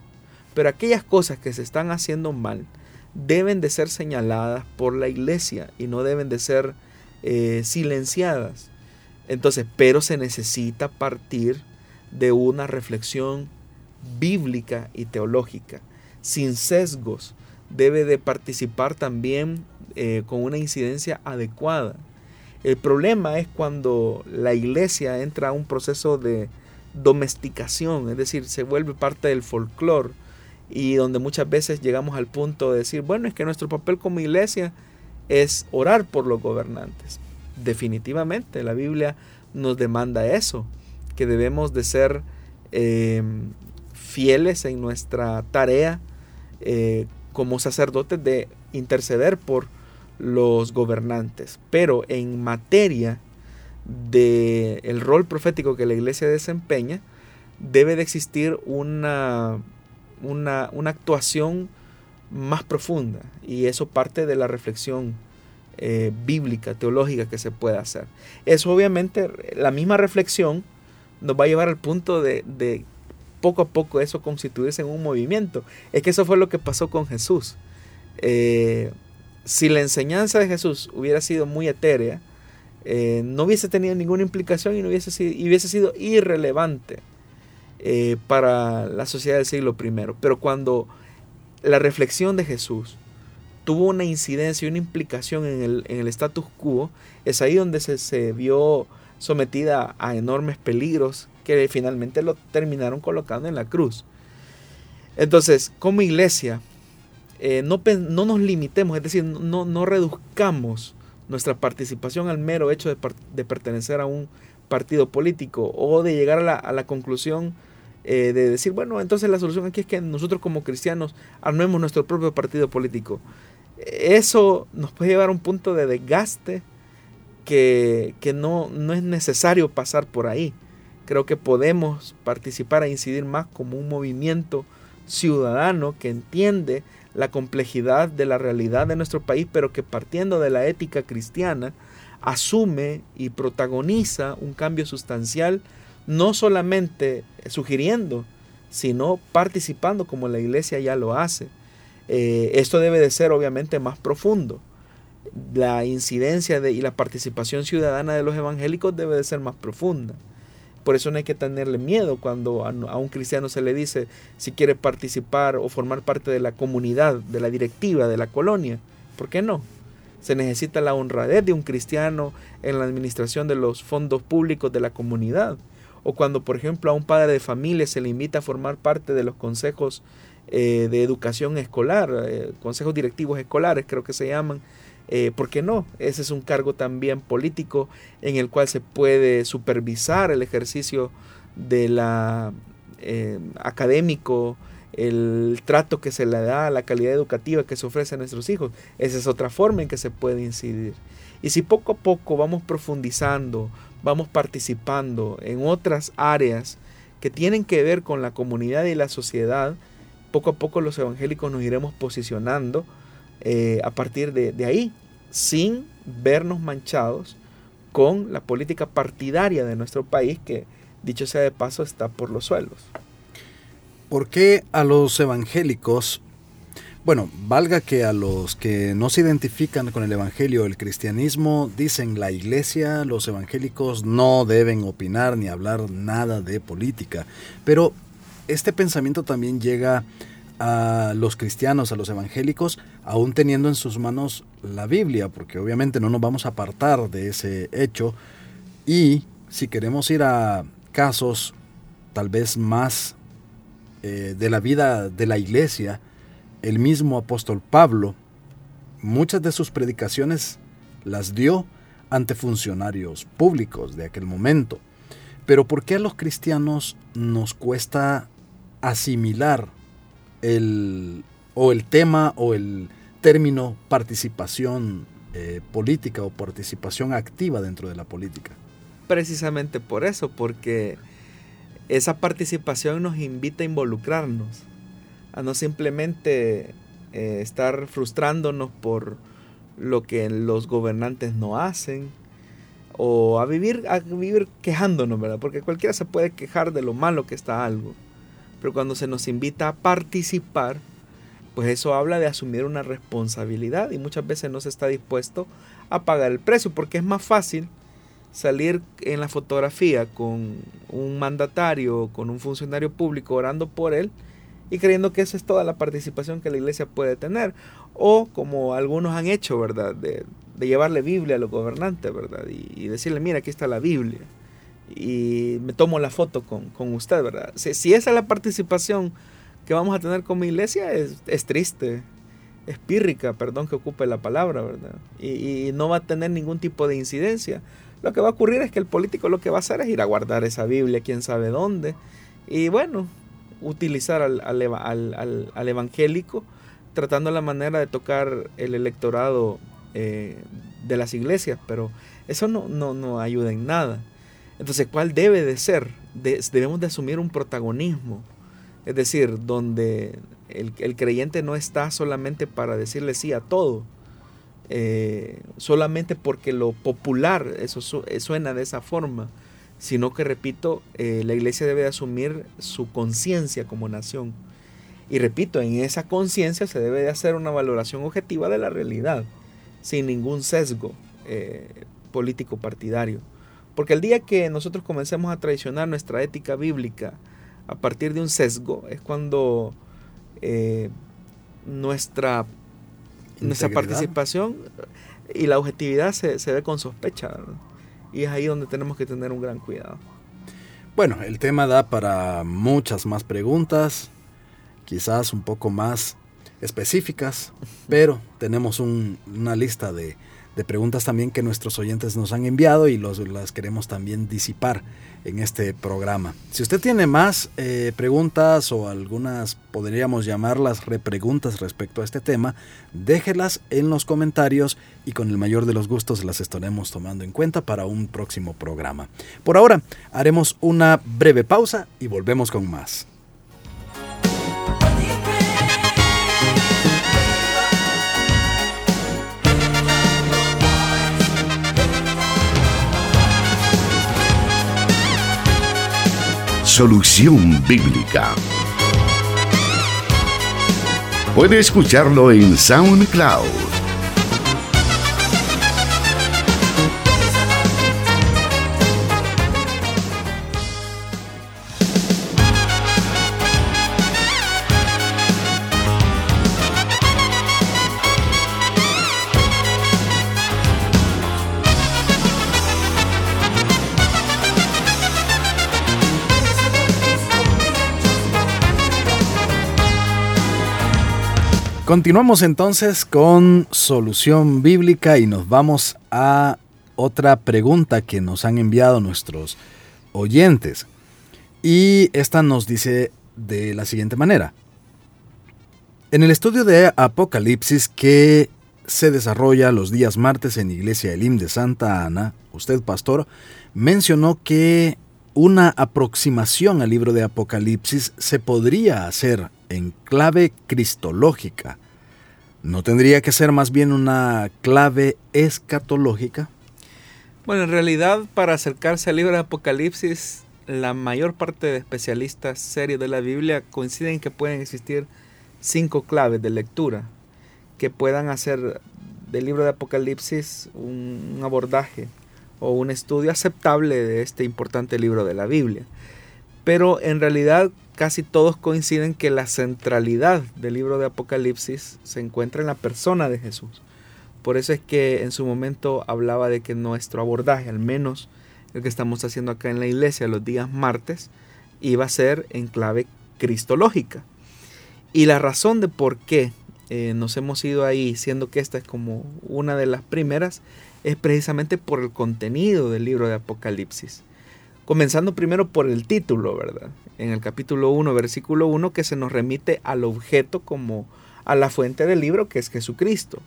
Pero aquellas cosas que se están haciendo mal deben de ser señaladas por la iglesia y no deben de ser eh, silenciadas. Entonces, pero se necesita partir de una reflexión bíblica y teológica, sin sesgos. Debe de participar también eh, con una incidencia adecuada. El problema es cuando la iglesia entra a un proceso de domesticación, es decir, se vuelve parte del folclore y donde muchas veces llegamos al punto de decir, bueno, es que nuestro papel como iglesia es orar por los gobernantes. Definitivamente, la Biblia nos demanda eso, que debemos de ser em, fieles en nuestra tarea eh, como sacerdotes de interceder por los gobernantes. Pero en materia del el rol profético que la iglesia desempeña, debe de existir una una, actuación más profunda y eso parte de la reflexión eh, bíblica, teológica que se puede hacer. Eso obviamente, la misma reflexión nos va a llevar al punto de, poco a poco eso constituirse en un movimiento. Es que eso fue lo que pasó con Jesús. Eh, si la enseñanza de Jesús hubiera sido muy etérea, eh, no hubiese tenido ninguna implicación y no hubiese sido, irrelevante eh, para la sociedad del siglo I. Pero cuando la reflexión de Jesús tuvo una incidencia y una implicación en el, status quo, es ahí donde se vio sometida a enormes peligros que finalmente lo terminaron colocando en la cruz. Entonces, como iglesia, eh, no, no, nos limitemos, es decir, no, no, reduzcamos nuestra participación al mero hecho de, pertenecer a un partido político o de llegar a la, a la conclusión eh, de decir, bueno, entonces la solución aquí es que nosotros como cristianos armemos nuestro propio partido político. Eso nos puede llevar a un punto de desgaste que, no, no es necesario pasar por ahí. Creo que podemos participar e incidir más como un movimiento ciudadano que entiende la complejidad de la realidad de nuestro país, pero que partiendo de la ética cristiana, asume y protagoniza un cambio sustancial no solamente sugiriendo, sino participando como la iglesia ya lo hace. Eh, esto debe de ser obviamente más profundo. La incidencia de, y la participación ciudadana de los evangélicos debe de ser más profunda. Por eso no hay que tenerle miedo cuando a, un cristiano se le dice si quiere participar o formar parte de la comunidad, de la directiva, de la colonia. ¿Por qué no? Se necesita la honradez de un cristiano en la administración de los fondos públicos de la comunidad o cuando por ejemplo a un padre de familia se le invita a formar parte de los consejos eh, de educación escolar, eh, consejos directivos escolares creo que se llaman, eh, ¿por qué no? Ese es un cargo también político en el cual se puede supervisar el ejercicio de la académico, el trato que se le da, la calidad educativa que se ofrece a nuestros hijos. Esa es otra forma en que se puede incidir. Y si poco a poco vamos profundizando, vamos participando en otras áreas que tienen que ver con la comunidad y la sociedad, poco a poco los evangélicos nos iremos posicionando eh, a partir de, de ahí, sin vernos manchados con la política partidaria de nuestro país que, dicho sea de paso, está por los suelos. ¿Por qué a los evangélicos bueno, valga que a los que no se identifican con el Evangelio, el cristianismo, dicen la iglesia, los evangélicos no deben opinar ni hablar nada de política. Pero este pensamiento también llega a los cristianos, a los evangélicos, aún teniendo en sus manos la Biblia, porque obviamente no nos vamos a apartar de ese hecho. Y si queremos ir a casos tal vez más eh, de la vida de la iglesia, el mismo apóstol Pablo, muchas de sus predicaciones las dio ante funcionarios públicos de aquel momento. Pero ¿por qué a los cristianos nos cuesta asimilar el, o el tema o el término participación eh, política o participación activa dentro de la política? Precisamente por eso, porque esa participación nos invita a involucrarnos, a no simplemente eh, estar frustrándonos por lo que los gobernantes no hacen, o a vivir, a vivir quejándonos, ¿verdad? Porque cualquiera se puede quejar de lo malo que está algo. Pero cuando se nos invita a participar, pues eso habla de asumir una responsabilidad y muchas veces no se está dispuesto a pagar el precio, porque es más fácil salir en la fotografía con un mandatario, con un funcionario público orando por él y creyendo que esa es toda la participación que la iglesia puede tener. O como algunos han hecho, ¿verdad? De, llevarle Biblia a los gobernantes, ¿verdad? Y, decirle, mira, aquí está la Biblia. Y me tomo la foto con, usted, ¿verdad? Si, si, esa es la participación que vamos a tener como iglesia, es, es triste, es pírrica, perdón que ocupe la palabra, ¿verdad? Y, no va a tener ningún tipo de incidencia lo que va a ocurrir es que el político lo que va a hacer es ir a guardar esa Biblia, quién sabe dónde. Y bueno, utilizar al, al, evangélico tratando la manera de tocar el electorado eh, de las iglesias, pero eso no, no, no, ayuda en nada. Entonces, ¿cuál debe de ser? debemos de asumir un protagonismo, es decir, donde el, creyente no está solamente para decirle sí a todo, eh, solamente porque lo popular eso eh, suena de esa forma, sino que, repito, eh, la iglesia debe asumir su conciencia como nación. Y repito, en esa conciencia se debe de hacer una valoración objetiva de la realidad, sin ningún sesgo político partidario. Porque el día que nosotros comencemos a traicionar nuestra ética bíblica a partir de un sesgo, es cuando nuestra nuestra participación y la objetividad se, ve con sospecha. Y es ahí donde tenemos que tener un gran cuidado. Bueno, el tema da para muchas más preguntas, quizás un poco más específicas, pero tenemos una lista de, de preguntas también que nuestros oyentes nos han enviado y los, las queremos también disipar en este programa. Si usted tiene más eh, preguntas o algunas podríamos llamarlas repreguntas respecto a este tema, déjelas en los comentarios y con el mayor de los gustos las estaremos tomando en cuenta para un próximo programa. Por ahora haremos una breve pausa y volvemos con más. Solución Bíblica. Puede escucharlo en SoundCloud Continuamos entonces con solución bíblica y nos vamos a otra pregunta que nos han enviado nuestros oyentes. Y esta nos dice de la siguiente manera. En el estudio de Apocalipsis que se desarrolla los días martes en Iglesia Elim de Santa Ana, usted pastor mencionó que una aproximación al libro de Apocalipsis se podría hacer en clave cristológica. ¿No tendría que ser más bien una clave escatológica? Bueno, en realidad para acercarse al libro de Apocalipsis, la mayor parte de especialistas serios de la Biblia coinciden que pueden existir cinco claves de lectura que puedan hacer del libro de Apocalipsis un abordaje o un estudio aceptable de este importante libro de la Biblia. Pero en realidad casi todos coinciden que la centralidad del libro de Apocalipsis se encuentra en la persona de Jesús. Por eso es que en su momento hablaba de que nuestro abordaje, al menos el que estamos haciendo acá en la iglesia los días martes, iba a ser en clave cristológica. Y la razón de por qué eh, nos hemos ido ahí, siendo que esta es como una de las primeras, es precisamente por el contenido del libro de Apocalipsis. Comenzando primero por el título, ¿verdad? En el capítulo 1, versículo 1, que se nos remite al objeto como a la fuente del libro, que es Jesucristo.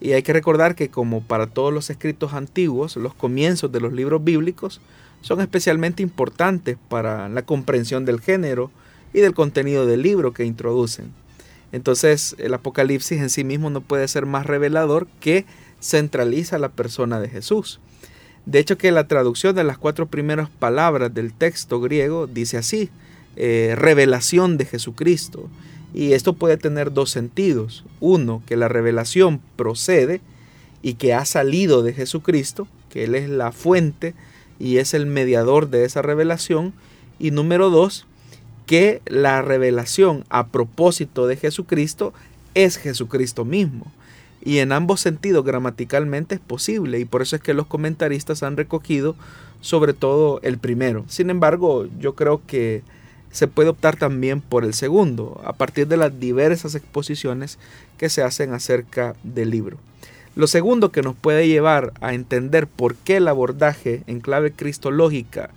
Y hay que recordar que como para todos los escritos antiguos, los comienzos de los libros bíblicos son especialmente importantes para la comprensión del género y del contenido del libro que introducen. Entonces el Apocalipsis en sí mismo no puede ser más revelador que centraliza la persona de Jesús. De hecho que la traducción de las cuatro primeras palabras del texto griego dice así, eh, revelación de Jesucristo. Y esto puede tener dos sentidos. Uno, que la revelación procede y que ha salido de Jesucristo, que Él es la fuente y es el mediador de esa revelación. Y número dos, que la revelación a propósito de Jesucristo es Jesucristo mismo. Y en ambos sentidos gramaticalmente es posible y por eso es que los comentaristas han recogido sobre todo el primero. Sin embargo, yo creo que se puede optar también por el segundo, a partir de las diversas exposiciones que se hacen acerca del libro. Lo segundo que nos puede llevar a entender por qué el abordaje en clave cristológica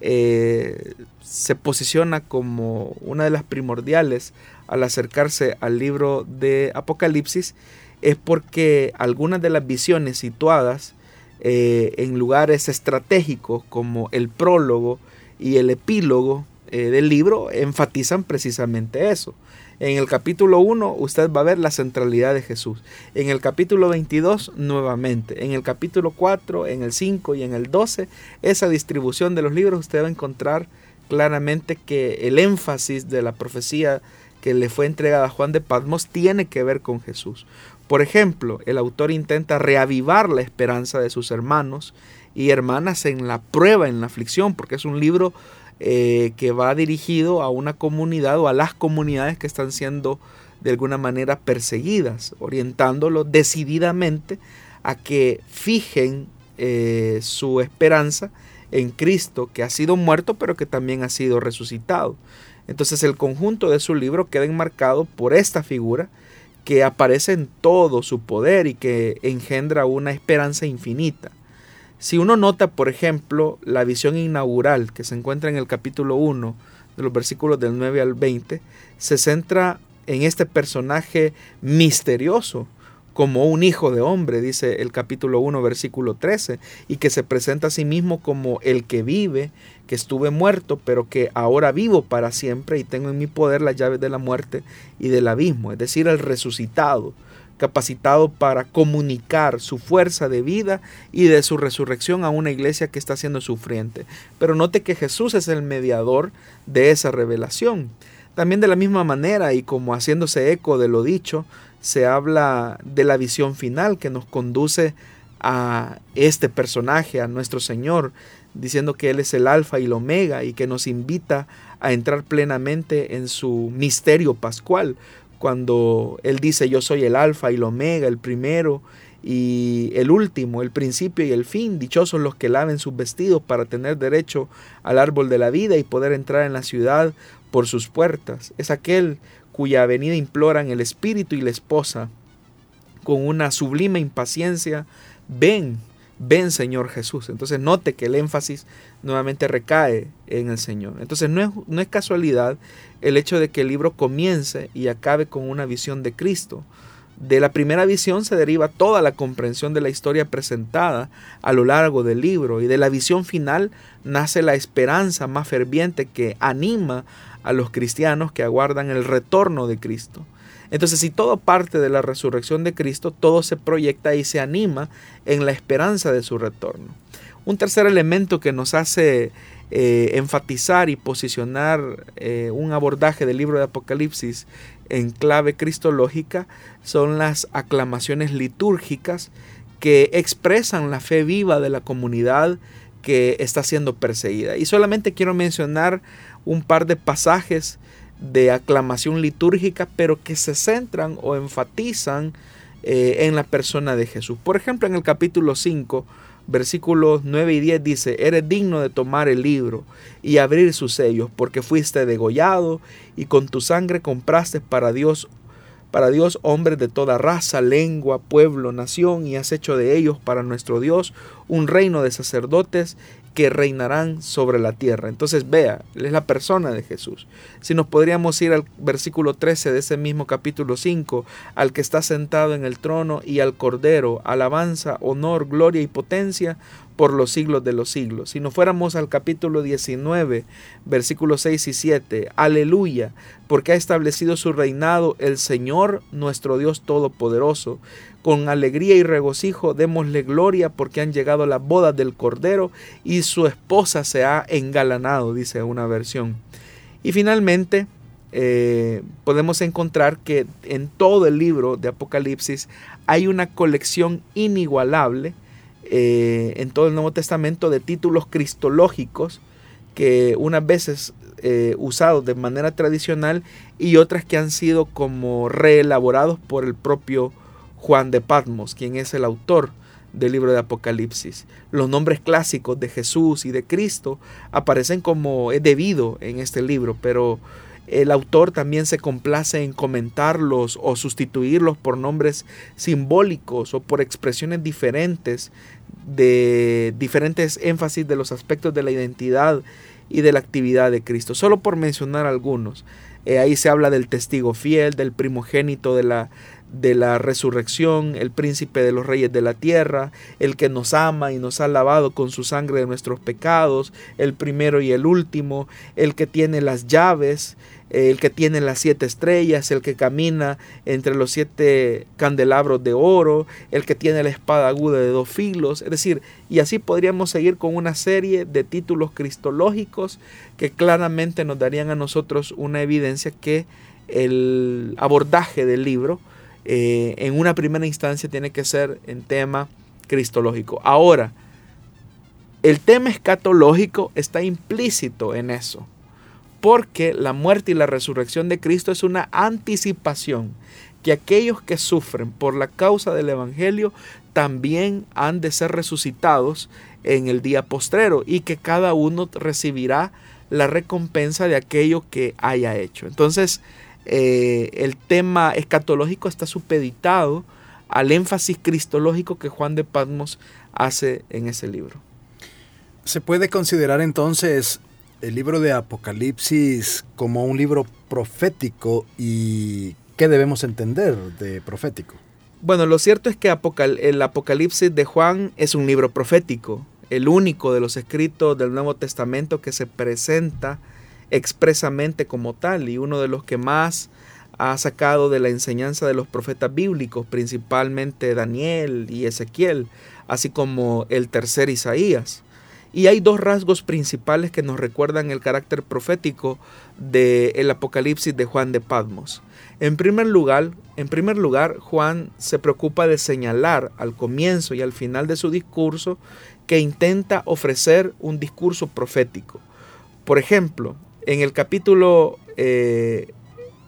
eh, se posiciona como una de las primordiales al acercarse al libro de Apocalipsis es porque algunas de las visiones situadas eh, en lugares estratégicos como el prólogo y el epílogo eh, del libro enfatizan precisamente eso. En el capítulo 1 usted va a ver la centralidad de Jesús. En el capítulo 22 nuevamente. En el capítulo 4, en el 5 y en el 12, esa distribución de los libros usted va a encontrar claramente que el énfasis de la profecía que le fue entregada a Juan de Patmos tiene que ver con Jesús. Por ejemplo, el autor intenta reavivar la esperanza de sus hermanos y hermanas en la prueba, en la aflicción, porque es un libro eh, que va dirigido a una comunidad o a las comunidades que están siendo de alguna manera perseguidas, orientándolo decididamente a que fijen eh, su esperanza en Cristo, que ha sido muerto, pero que también ha sido resucitado. Entonces el conjunto de su libro queda enmarcado por esta figura que aparece en todo su poder y que engendra una esperanza infinita. Si uno nota, por ejemplo, la visión inaugural que se encuentra en el capítulo 1 de los versículos del 9 al 20, se centra en este personaje misterioso como un hijo de hombre, dice el capítulo 1, versículo 13, y que se presenta a sí mismo como el que vive, que estuve muerto, pero que ahora vivo para siempre y tengo en mi poder las llaves de la muerte y del abismo, es decir, el resucitado, capacitado para comunicar su fuerza de vida y de su resurrección a una iglesia que está siendo sufriente. Pero note que Jesús es el mediador de esa revelación. También de la misma manera y como haciéndose eco de lo dicho, se habla de la visión final que nos conduce a este personaje, a nuestro Señor, diciendo que Él es el alfa y el omega y que nos invita a entrar plenamente en su misterio pascual, cuando Él dice yo soy el alfa y el omega, el primero y el último, el principio y el fin, dichosos los que laven sus vestidos para tener derecho al árbol de la vida y poder entrar en la ciudad por sus puertas. Es aquel cuya venida imploran el espíritu y la esposa con una sublime impaciencia, ven, ven Señor Jesús. Entonces note que el énfasis nuevamente recae en el Señor. Entonces no es, no es casualidad el hecho de que el libro comience y acabe con una visión de Cristo. De la primera visión se deriva toda la comprensión de la historia presentada a lo largo del libro y de la visión final nace la esperanza más ferviente que anima a los cristianos que aguardan el retorno de Cristo. Entonces, si todo parte de la resurrección de Cristo, todo se proyecta y se anima en la esperanza de su retorno. Un tercer elemento que nos hace eh, enfatizar y posicionar eh, un abordaje del libro de Apocalipsis en clave cristológica son las aclamaciones litúrgicas que expresan la fe viva de la comunidad que está siendo perseguida. Y solamente quiero mencionar un par de pasajes de aclamación litúrgica, pero que se centran o enfatizan eh, en la persona de Jesús. Por ejemplo, en el capítulo 5, versículos 9 y 10 dice, eres digno de tomar el libro y abrir sus sellos, porque fuiste degollado y con tu sangre compraste para Dios para Dios hombres de toda raza, lengua, pueblo, nación, y has hecho de ellos para nuestro Dios un reino de sacerdotes que reinarán sobre la tierra. Entonces vea, es la persona de Jesús. Si nos podríamos ir al versículo 13 de ese mismo capítulo 5, al que está sentado en el trono y al Cordero, alabanza, honor, gloria y potencia por los siglos de los siglos. Si nos fuéramos al capítulo 19, versículos 6 y 7, aleluya, porque ha establecido su reinado el Señor nuestro Dios Todopoderoso. Con alegría y regocijo démosle gloria porque han llegado las bodas del Cordero y su esposa se ha engalanado, dice una versión. Y finalmente eh, podemos encontrar que en todo el libro de Apocalipsis hay una colección inigualable eh, en todo el Nuevo Testamento de títulos cristológicos que unas veces eh, usados de manera tradicional y otras que han sido como reelaborados por el propio Juan de Patmos, quien es el autor del libro de Apocalipsis. Los nombres clásicos de Jesús y de Cristo aparecen como es debido en este libro, pero el autor también se complace en comentarlos o sustituirlos por nombres simbólicos o por expresiones diferentes de diferentes énfasis de los aspectos de la identidad y de la actividad de Cristo. Solo por mencionar algunos. Eh, ahí se habla del testigo fiel, del primogénito de la, de la resurrección, el príncipe de los reyes de la tierra, el que nos ama y nos ha lavado con su sangre de nuestros pecados, el primero y el último, el que tiene las llaves, el que tiene las siete estrellas, el que camina entre los siete candelabros de oro, el que tiene la espada aguda de dos filos, es decir, y así podríamos seguir con una serie de títulos cristológicos que claramente nos darían a nosotros una evidencia que el abordaje del libro eh, en una primera instancia tiene que ser en tema cristológico. Ahora, el tema escatológico está implícito en eso, porque la muerte y la resurrección de Cristo es una anticipación que aquellos que sufren por la causa del Evangelio también han de ser resucitados en el día postrero y que cada uno recibirá la recompensa de aquello que haya hecho. Entonces, eh, el tema escatológico está supeditado al énfasis cristológico que Juan de Patmos hace en ese libro. ¿Se puede considerar entonces el libro de Apocalipsis como un libro profético y qué debemos entender de profético? Bueno, lo cierto es que el Apocalipsis de Juan es un libro profético, el único de los escritos del Nuevo Testamento que se presenta expresamente como tal y uno de los que más ha sacado de la enseñanza de los profetas bíblicos, principalmente Daniel y Ezequiel, así como el tercer Isaías. Y hay dos rasgos principales que nos recuerdan el carácter profético del Apocalipsis de Juan de Patmos. En primer lugar, en primer lugar, Juan se preocupa de señalar al comienzo y al final de su discurso que intenta ofrecer un discurso profético. Por ejemplo, en el capítulo, eh,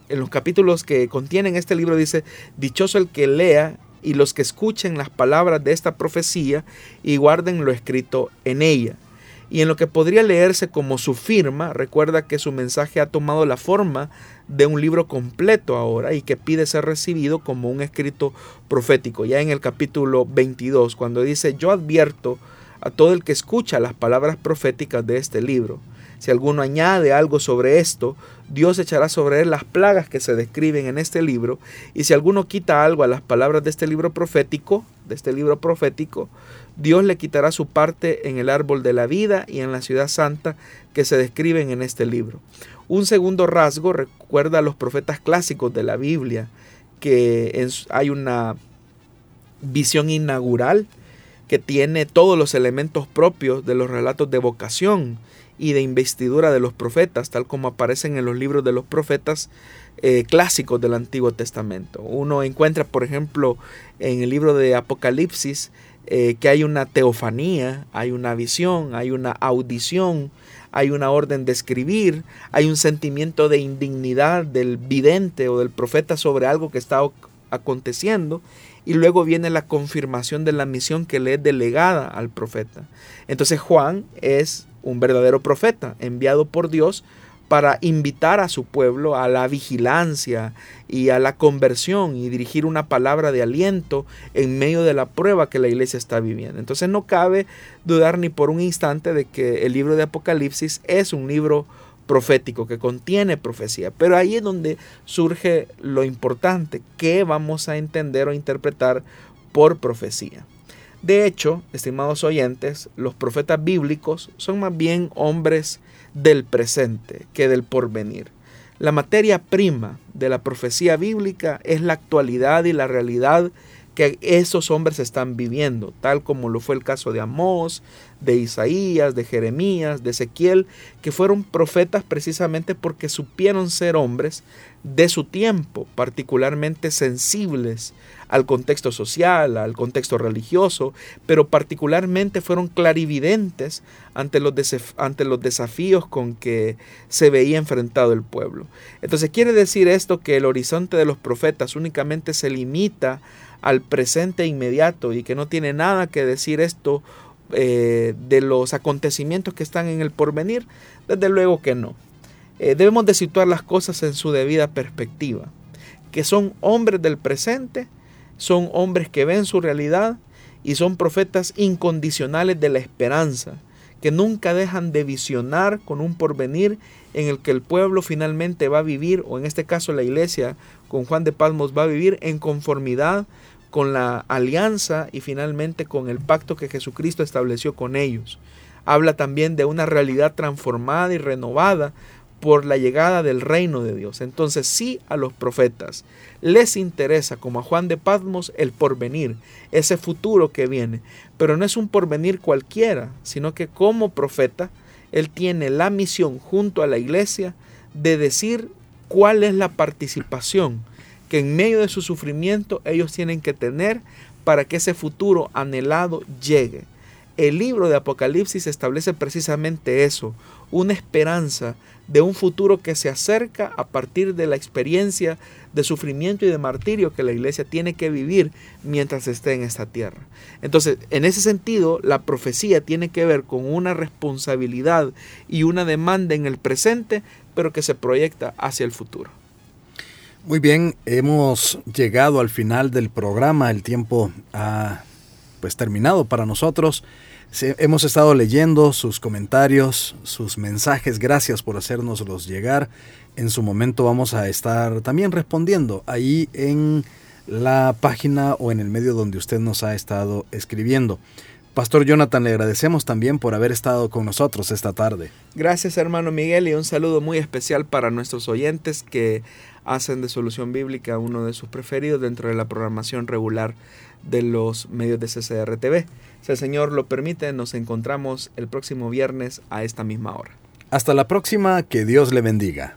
en los capítulos que contienen este libro dice, dichoso el que lea y los que escuchen las palabras de esta profecía y guarden lo escrito en ella. Y en lo que podría leerse como su firma, recuerda que su mensaje ha tomado la forma de un libro completo ahora y que pide ser recibido como un escrito profético. Ya en el capítulo 22, cuando dice, yo advierto a todo el que escucha las palabras proféticas de este libro. Si alguno añade algo sobre esto, Dios echará sobre él las plagas que se describen en este libro, y si alguno quita algo a las palabras de este libro profético, de este libro profético, Dios le quitará su parte en el árbol de la vida y en la ciudad santa que se describen en este libro. Un segundo rasgo recuerda a los profetas clásicos de la Biblia, que hay una visión inaugural que tiene todos los elementos propios de los relatos de vocación y de investidura de los profetas, tal como aparecen en los libros de los profetas eh, clásicos del Antiguo Testamento. Uno encuentra, por ejemplo, en el libro de Apocalipsis, eh, que hay una teofanía, hay una visión, hay una audición, hay una orden de escribir, hay un sentimiento de indignidad del vidente o del profeta sobre algo que está aconteciendo y luego viene la confirmación de la misión que le es delegada al profeta. Entonces Juan es un verdadero profeta enviado por Dios para invitar a su pueblo a la vigilancia y a la conversión y dirigir una palabra de aliento en medio de la prueba que la iglesia está viviendo. Entonces no cabe dudar ni por un instante de que el libro de Apocalipsis es un libro profético que contiene profecía. Pero ahí es donde surge lo importante, qué vamos a entender o interpretar por profecía. De hecho, estimados oyentes, los profetas bíblicos son más bien hombres del presente que del porvenir. La materia prima de la profecía bíblica es la actualidad y la realidad que esos hombres están viviendo, tal como lo fue el caso de Amós, de Isaías, de Jeremías, de Ezequiel, que fueron profetas precisamente porque supieron ser hombres de su tiempo, particularmente sensibles al contexto social, al contexto religioso, pero particularmente fueron clarividentes ante los, ante los desafíos con que se veía enfrentado el pueblo. Entonces quiere decir esto que el horizonte de los profetas únicamente se limita al presente inmediato y que no tiene nada que decir esto eh, de los acontecimientos que están en el porvenir? Desde luego que no. Eh, debemos de situar las cosas en su debida perspectiva, que son hombres del presente, son hombres que ven su realidad y son profetas incondicionales de la esperanza, que nunca dejan de visionar con un porvenir en el que el pueblo finalmente va a vivir, o en este caso la iglesia con Juan de Palmos va a vivir en conformidad con la alianza y finalmente con el pacto que Jesucristo estableció con ellos. Habla también de una realidad transformada y renovada por la llegada del reino de Dios. Entonces sí a los profetas les interesa, como a Juan de Patmos, el porvenir, ese futuro que viene. Pero no es un porvenir cualquiera, sino que como profeta, él tiene la misión junto a la iglesia de decir cuál es la participación que en medio de su sufrimiento ellos tienen que tener para que ese futuro anhelado llegue. El libro de Apocalipsis establece precisamente eso, una esperanza de un futuro que se acerca a partir de la experiencia de sufrimiento y de martirio que la iglesia tiene que vivir mientras esté en esta tierra. Entonces, en ese sentido, la profecía tiene que ver con una responsabilidad y una demanda en el presente, pero que se proyecta hacia el futuro. Muy bien, hemos llegado al final del programa, el tiempo ha pues terminado para nosotros. hemos estado leyendo sus comentarios, sus mensajes, gracias por hacérnoslos llegar. En su momento vamos a estar también respondiendo ahí en la página o en el medio donde usted nos ha estado escribiendo. Pastor Jonathan, le agradecemos también por haber estado con nosotros esta tarde. Gracias hermano Miguel y un saludo muy especial para nuestros oyentes que hacen de Solución Bíblica uno de sus preferidos dentro de la programación regular de los medios de CCR TV. Si el Señor lo permite, nos encontramos el próximo viernes a esta misma hora. Hasta la próxima, que Dios le bendiga.